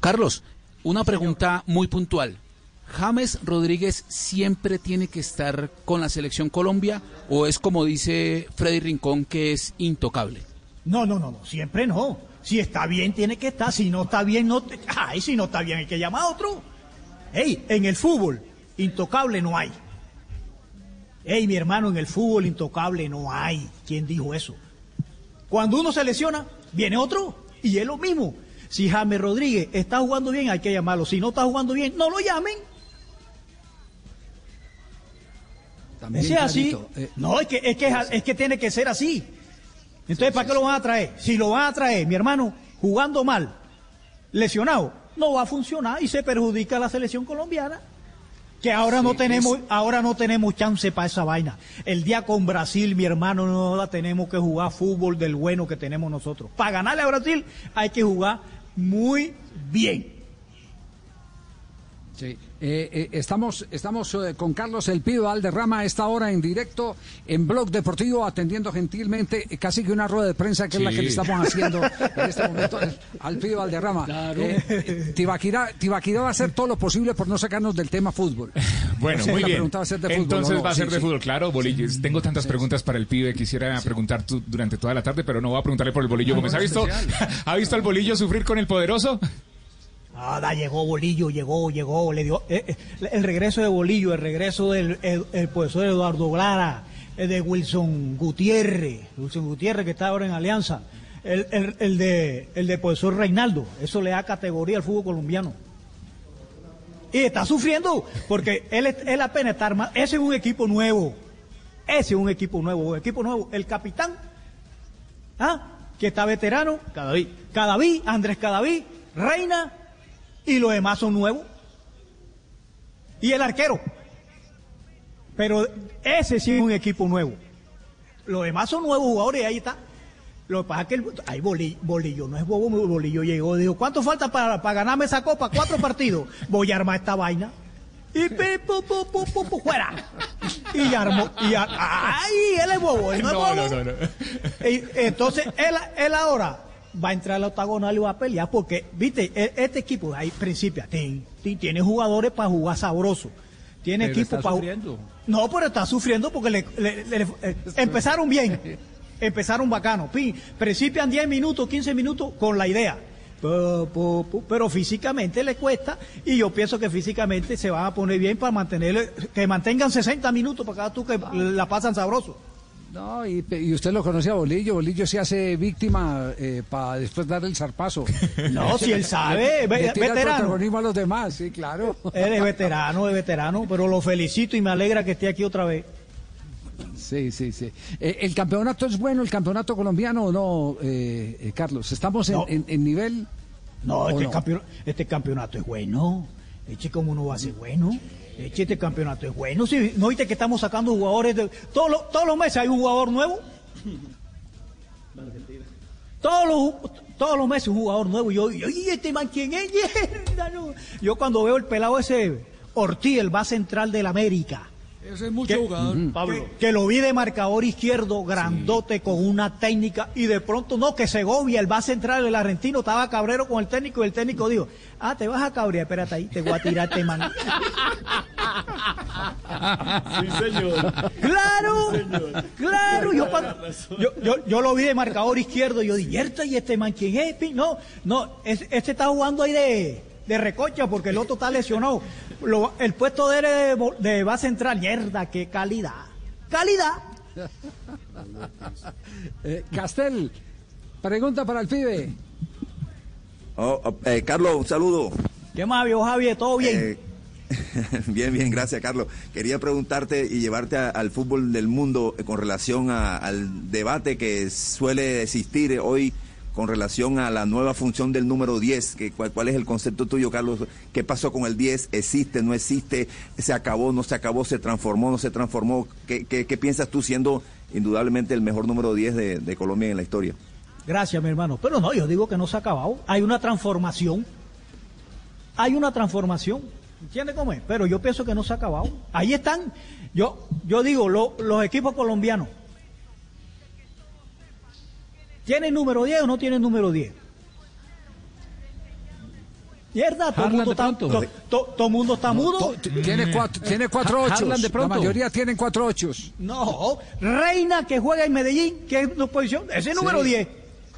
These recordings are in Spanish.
Carlos, una pregunta muy puntual. ¿James Rodríguez siempre tiene que estar con la selección Colombia o es como dice Freddy Rincón que es intocable? No, no, no, siempre no. Si está bien tiene que estar, si no está bien no, te... ay, si no está bien hay que llamar a otro. Ey, en el fútbol intocable no hay. Ey, mi hermano, en el fútbol intocable no hay. ¿Quién dijo eso? Cuando uno se lesiona, viene otro y es lo mismo. Si James Rodríguez está jugando bien, hay que llamarlo. Si no está jugando bien, no lo llamen. También es así. Eh, no, es que, es, que, es que tiene que ser así. Entonces, ¿para qué lo van a traer? Si lo van a traer, mi hermano, jugando mal, lesionado, no va a funcionar y se perjudica a la selección colombiana. Que ahora no tenemos, ahora no tenemos chance para esa vaina. El día con Brasil, mi hermano, no la tenemos que jugar fútbol del bueno que tenemos nosotros. Para ganarle a Brasil hay que jugar muy bien. Sí. Eh, eh, estamos estamos eh, con Carlos El Pido Valderrama a esta hora en directo en Blog Deportivo, atendiendo gentilmente casi que una rueda de prensa que es la que le estamos haciendo en este momento al Pido Valderrama. Claro. Tibaquirá, va a hacer todo lo posible por no sacarnos del tema fútbol. Bueno, muy bien. Entonces va a ser de fútbol, claro. Bolillos. Tengo tantas preguntas para el pibe, quisiera preguntar durante toda la tarde, pero no voy a preguntarle por el bolillo Gómez. ¿Ha visto, ¿Ha visto al bolillo sufrir con el poderoso? Nada, llegó Bolillo, llegó, llegó, le dio eh, eh, el regreso de Bolillo, el regreso del el, profesor Eduardo Lara, el de Wilson Gutiérrez, Wilson Gutiérrez que está ahora en Alianza, el, el, de el de profesor Reinaldo, eso le da categoría al fútbol colombiano. Y está sufriendo, porque él, él apenas está armado, ese es un equipo nuevo, ese es un equipo nuevo, un equipo nuevo, el capitán, ¿ah? que está veterano, Cadaví, Cadaví, Andrés Cadaví, Reina, y los demás son nuevos. Y el arquero. Pero ese sí es un equipo nuevo. Los demás son nuevos jugadores y ahí está. Lo que pasa es que el, ay, bolillo, no es bobo, Bolillo llegó, dijo, ¿cuánto falta para, para ganarme esa copa? Cuatro partidos. Voy a armar esta vaina. Y pu, pu, pu, fuera. Y armó, y ay, él es bobo, él no, es bobo. No, no, no. Y, entonces, él, él ahora, va a entrar al octagonal y va a pelear porque, viste, e, este equipo, ahí principio, tiene jugadores para jugar sabroso. Tiene equipo para No, pero está sufriendo porque le, empezaron bien. Empezaron bacano. Principian 10 minutos, 15 minutos con la idea. Pero, físicamente le cuesta y yo pienso que físicamente se van a poner bien para mantener, que mantengan 60 minutos para cada tú que la pasan sabroso. No, y, usted lo conoce a Bolillo. Bolillo se hace víctima eh, para después dar el zarpazo. No, si él sabe, veterano. El a los demás, sí, claro. Él es veterano, es veterano, pero lo felicito y me alegra que esté aquí otra vez. Sí, sí, sí. Eh, ¿El campeonato es bueno, el campeonato colombiano o no, eh, Carlos? ¿Estamos en, nivel? No, este, Campeonato, este campeonato es bueno. Eche, como uno va a ser bueno? este campeonato es bueno. si ¿No viste que estamos sacando jugadores? De, todos, los, todos los meses hay un jugador nuevo. Todos los, todos los meses un jugador nuevo. Y yo, ¿y este man quién es? Yo cuando veo el pelado ese, Ortiz, el base central del América. Ese es mucho jugador, Pablo. Que, lo vi de marcador izquierdo, grandote, con una técnica, y de pronto no, que Segovia, el base central del argentino, estaba cabrero con el técnico, y el técnico dijo, ah, te vas a cabrear, espérate ahí, te voy a tirar este man. Sí, señor. Claro, claro. Yo, yo, yo, lo vi de marcador izquierdo, y yo dije, ¿y este man quién es? No, no, este está jugando ahí de, de recocha porque el otro está lesionado el puesto de, de, de base central, mierda, qué calidad. Calidad. eh, Castel, pregunta para el pibe. Oh, oh eh, Carlos, un saludo. ¿Qué más, viejo Javier? ¿Todo bien? Eh, bien, bien, gracias, Carlos. Quería preguntarte y llevarte al fútbol del mundo con relación al debate que suele existir hoy con relación a la nueva función del número 10, que, cuál, es el concepto tuyo, Carlos? ¿Qué pasó con el 10? ¿Existe, no existe? ¿Se acabó, no se acabó? ¿Se transformó, no se transformó? ¿Qué, piensas tú siendo indudablemente el mejor número 10 de, de Colombia en la historia? Gracias, mi hermano. Pero no, yo digo que no se ha acabado. Hay una transformación. Hay una transformación. ¿Entiendes cómo es? Pero yo pienso que no se ha acabado. Ahí están. Yo, yo digo, los equipos colombianos ¿Tiene número 10 o no tiene número 10? Mierda, todo el mundo, está, todo mundo está mudo. tiene cuatro, tiene cuatro ochos. La mayoría tienen cuatro ochos. No, Reina que juega en Medellín, que es posición, ese es número 10.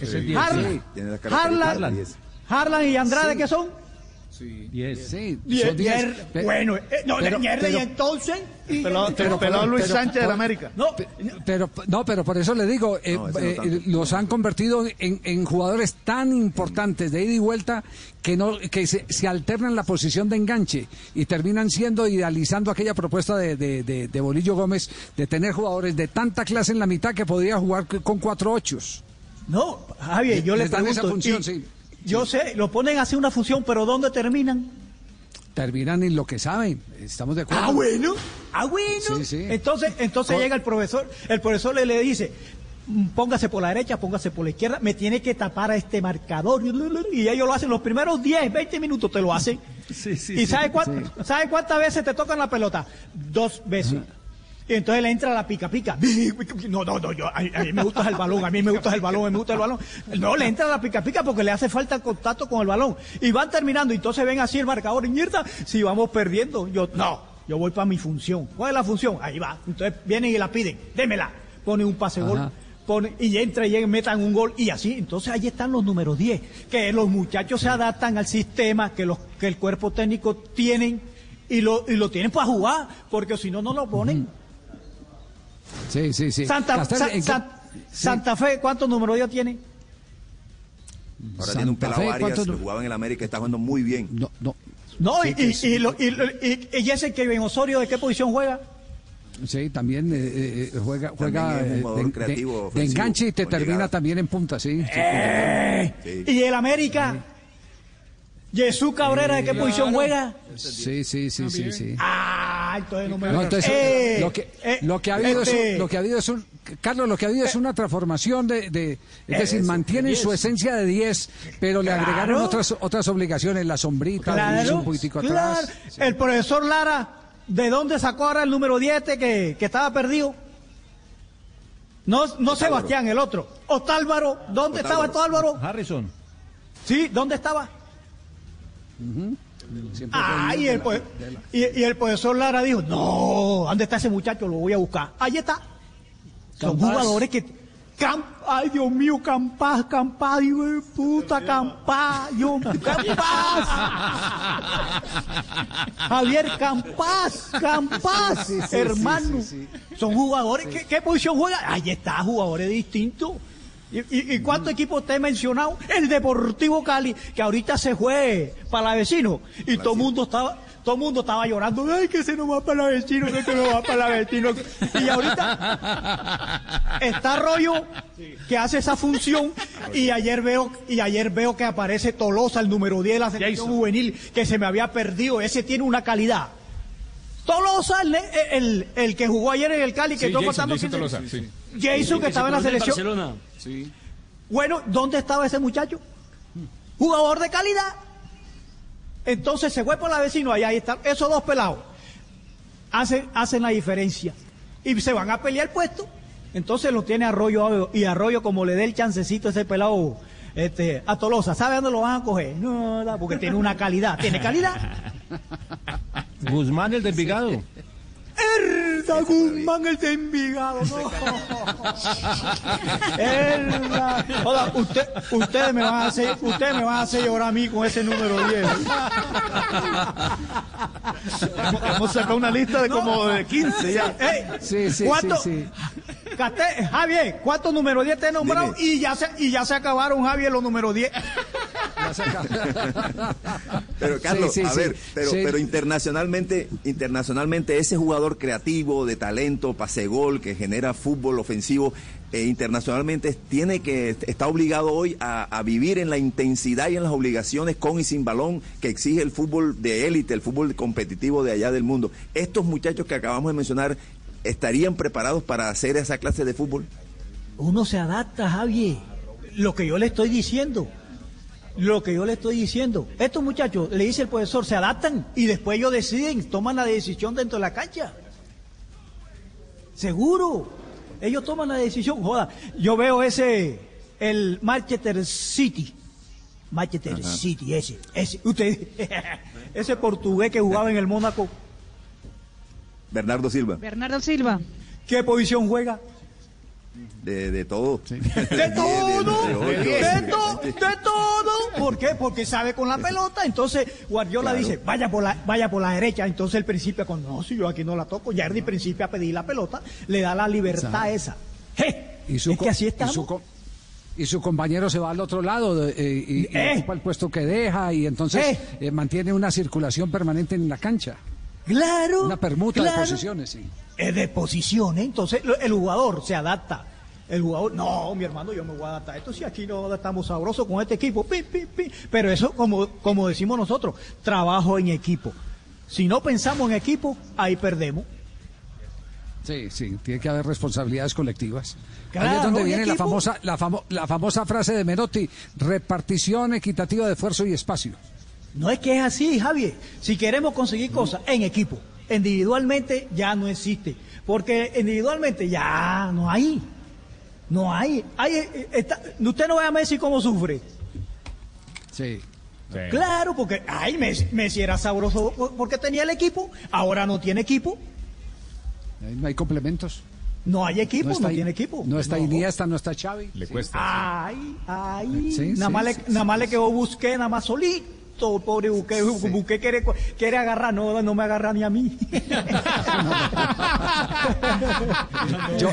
Es el 10. Harlan, Harlan y Andrade, ¿qué son? Sí. Diez. Sí, bueno, eh, no, pero, y entonces... pero, Luis Sánchez de América. No, pero, no, pero por eso le digo, eh, eh, los han convertido en, en, jugadores tan importantes de ida y vuelta que no que se, se, alternan la posición de enganche y terminan siendo idealizando aquella propuesta de, de, de, Bolillo Gómez de tener jugadores de tanta clase en la mitad que podría jugar con cuatro ochos. No, Javier, yo le pregunto... Esa función, sí. Yo sé, lo ponen a hacer una función, pero ¿dónde terminan? Terminan en lo que saben, estamos de acuerdo. Ah, bueno, ah, bueno. Entonces, entonces llega el profesor, el profesor le, le dice, mm, póngase por la derecha, póngase por la izquierda, me tiene que tapar a este marcador. Y ellos lo hacen los primeros 10, 20 minutos, te lo hacen. Sí, sí, ¿Y sabe, ¿sabe cuántas veces te tocan la pelota? Dos veces. Y entonces le entra la pica pica. No, no, no, yo, a, mí me gusta el balón, a mí me gusta el balón, me gusta el balón. No, le entra la pica pica porque le hace falta el contacto con el balón. Y van terminando, y entonces ven así el marcador y mierda, si vamos perdiendo. Yo, no, yo voy para mi función. ¿Cuál es la función? Ahí va. Entonces vienen y la piden, démela. Pone un pase gol. Pone, y entra y metan un gol y así. Entonces ahí están los números 10, que los muchachos se adaptan al sistema que, los, que el cuerpo técnico tienen y lo, y lo tienen para jugar, porque si no, no lo ponen. Sí, sí, sí. Santa, Santa Fe, ¿cuántos números ya tiene? Ahora tiene un pelado Arias que jugaba en el América y está jugando muy bien. No, no. No, y, y, y, y, ese que en Osorio, ¿de qué posición juega? Sí, también eh, eh, eh juega, juega de, de, de, enganche y te termina también en punta, sí. Eh, ¿Y el América? Jesús Cabrera, ¿de qué posición juega? Sí, sí, sí, sí, sí. Ah, entonces no me no, entonces, eh, lo, que, eh, lo que ha habido es un, este- lo que ha habido es un Carlos, lo que ha habido es una transformación de, de es decir, mantienen su esencia de 10, pero le agregaron otras otras obligaciones, la sombrita, claro, un poquitico atrás. El profesor Lara, ¿de dónde sacó ahora el número 10 que, que estaba perdido? No, no Sebastián, el otro. Otálvaro, ¿dónde estaba Otálvaro? Harrison. Sí, ¿dónde estaba? Ah, y, el, y, el profesor Lara dijo, no, ¿dónde está ese muchacho? Lo voy a buscar. Ahí está. Son jugadores que... ay, Dios mío, Campaz, Campaz, Dios puta, Campaz, Dios, Campaz. Javier Campaz, Campaz, hermano. Son jugadores, ¿qué, ¿qué, posición juega? Ahí está, jugadores distintos. ¿Y, y, cuántos equipos te he mencionado? El Deportivo Cali, que ahorita se fue para la vecino. Y todo el mundo estaba, todo mundo estaba llorando, ay, que se nos va para la vecino, que se nos va para la vecino. Y ahorita está Rollo que hace esa función y ayer veo, y ayer veo que aparece Tolosa, el número 10 de la selección juvenil, que se me había perdido. Ese tiene una calidad. Tolosa, el, el, que jugó ayer en el Cali, que sí, Jason, Jason, Tolosa, sí. Jason que estaba en la selección. Bueno, ¿dónde estaba ese muchacho? Jugador de calidad. Entonces se fue por la vecino, allá ahí están esos dos pelados. Hacen, hacen la diferencia. Y se van a pelear el puesto. Entonces lo tiene Arroyo y Arroyo como le dé el chancecito a ese pelado este, a Tolosa. ¿Sabe dónde lo van a coger? No, porque tiene una calidad. ¿Tiene calidad? Guzmán el de Envigado. Erda Guzmán el de Envigado, no. Erda. usted, ustedes me van a hacer, ustedes me van a hacer llorar a mí con ese número 10. hemos, sacado una lista de como de 15 ya. sí, sí, sí, sí. Javier, ¿cuántos números 10 te he nombrado? Y ya, se, y ya se acabaron, Javier, los números 10. pero Carlos, a ver, pero, pero internacionalmente, internacionalmente ese jugador creativo, de talento, pase gol, que genera fútbol ofensivo, e internacionalmente tiene que está obligado hoy a, a, vivir en la intensidad y en las obligaciones con y sin balón que exige el fútbol de élite, el fútbol competitivo de allá del mundo. Estos muchachos que acabamos de mencionar estarían preparados para hacer esa clase de fútbol? Uno se adapta, Javier. Lo que yo le estoy diciendo. Lo que yo le estoy diciendo. Estos muchachos, le dice el profesor, se adaptan y después ellos deciden, toman la decisión dentro de la cancha. Seguro. Ellos toman la decisión. Joda, yo veo ese, el Manchester City. Manchester City, ese, ese, usted, ese portugués que jugaba en el Mónaco. Bernardo Silva. Bernardo Silva. ¿Qué posición juega? De, de todo. De todo, de, todo, de todo. ¿Por qué? Porque sabe con la pelota. Entonces Guardiola dice, vaya por la, vaya por la derecha. Entonces el principio, cuando no, si yo aquí no la toco, ya el principio a pedir la pelota, le da la libertad esa. ¿Y su, es que así estamos. Y su, compañero se va al otro lado eh, y, eh. ocupa el puesto que deja y entonces eh. mantiene una circulación permanente en la cancha. Claro. Una permuta de posiciones, sí. Es de posiciones, entonces el jugador se adapta. El jugador, no, mi hermano, yo me voy a adaptar. Esto sí, aquí no estamos sabrosos con este equipo. Pero eso, como, como decimos nosotros, trabajo en equipo. Si no pensamos en equipo, ahí perdemos. Sí, sí, tiene que haber responsabilidades colectivas. Ahí es donde viene la famosa, la, la famosa frase de Menotti, repartición equitativa de esfuerzo y espacio. No es que es así, Javier. Si queremos conseguir cosas en equipo, individualmente ya no existe. Porque individualmente ya no hay. No hay. hay eh, usted no ve a Messi cómo sufre. Sí. Claro, porque ay, Messi, era sabroso porque tenía el equipo, ahora no tiene equipo. No hay complementos. No hay equipo, no, tiene equipo. No está Iniesta, no está Xavi. Le cuesta. Ay, ay. nada, más le, nada más le quedó Busqué, nada más solito pobre Buque, Buque quiere, quiere agarrar, no, no me agarra ni a mí. yo,